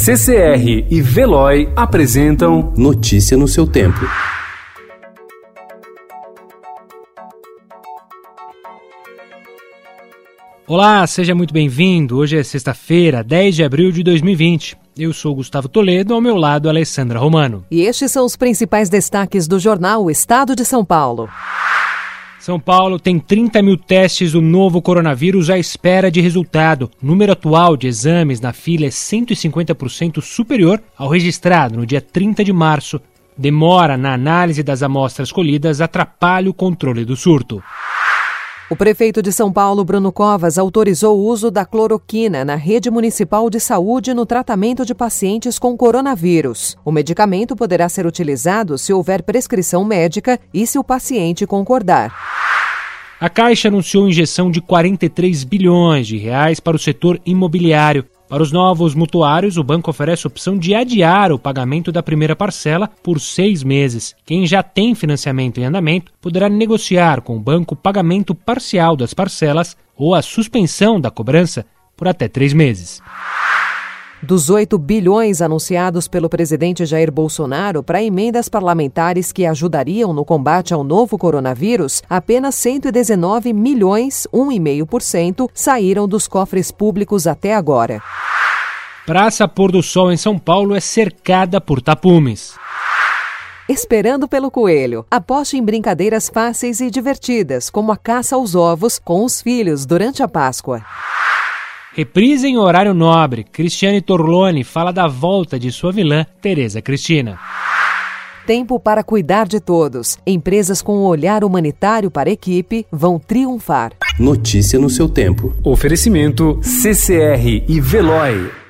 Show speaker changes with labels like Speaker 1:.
Speaker 1: CCR e Veloy apresentam
Speaker 2: Notícia no seu tempo.
Speaker 3: Olá, seja muito bem-vindo. Hoje é sexta-feira, 10 de abril de 2020. Eu sou Gustavo Toledo, ao meu lado, Alessandra Romano.
Speaker 4: E estes são os principais destaques do jornal O Estado de São Paulo.
Speaker 3: São Paulo tem 30 mil testes do novo coronavírus à espera de resultado. O número atual de exames na fila é 150% superior ao registrado no dia 30 de março. Demora na análise das amostras colhidas atrapalha o controle do surto.
Speaker 4: O prefeito de São Paulo, Bruno Covas, autorizou o uso da cloroquina na rede municipal de saúde no tratamento de pacientes com coronavírus. O medicamento poderá ser utilizado se houver prescrição médica e se o paciente concordar.
Speaker 3: A Caixa anunciou injeção de 43 bilhões de reais para o setor imobiliário. Para os novos mutuários, o banco oferece a opção de adiar o pagamento da primeira parcela por seis meses. Quem já tem financiamento em andamento poderá negociar com o banco o pagamento parcial das parcelas ou a suspensão da cobrança por até três meses.
Speaker 4: Dos 8 bilhões anunciados pelo presidente Jair Bolsonaro para emendas parlamentares que ajudariam no combate ao novo coronavírus, apenas 119 milhões, 1,5%, saíram dos cofres públicos até agora.
Speaker 3: Praça Pôr do Sol em São Paulo é cercada por tapumes.
Speaker 4: Esperando pelo coelho. Aposte em brincadeiras fáceis e divertidas, como a caça aos ovos com os filhos durante a Páscoa.
Speaker 3: Reprise em horário nobre. Cristiane Torlone fala da volta de sua vilã, Tereza Cristina.
Speaker 4: Tempo para cuidar de todos. Empresas com um olhar humanitário para a equipe vão triunfar.
Speaker 2: Notícia no seu tempo.
Speaker 1: Oferecimento CCR e Veloy.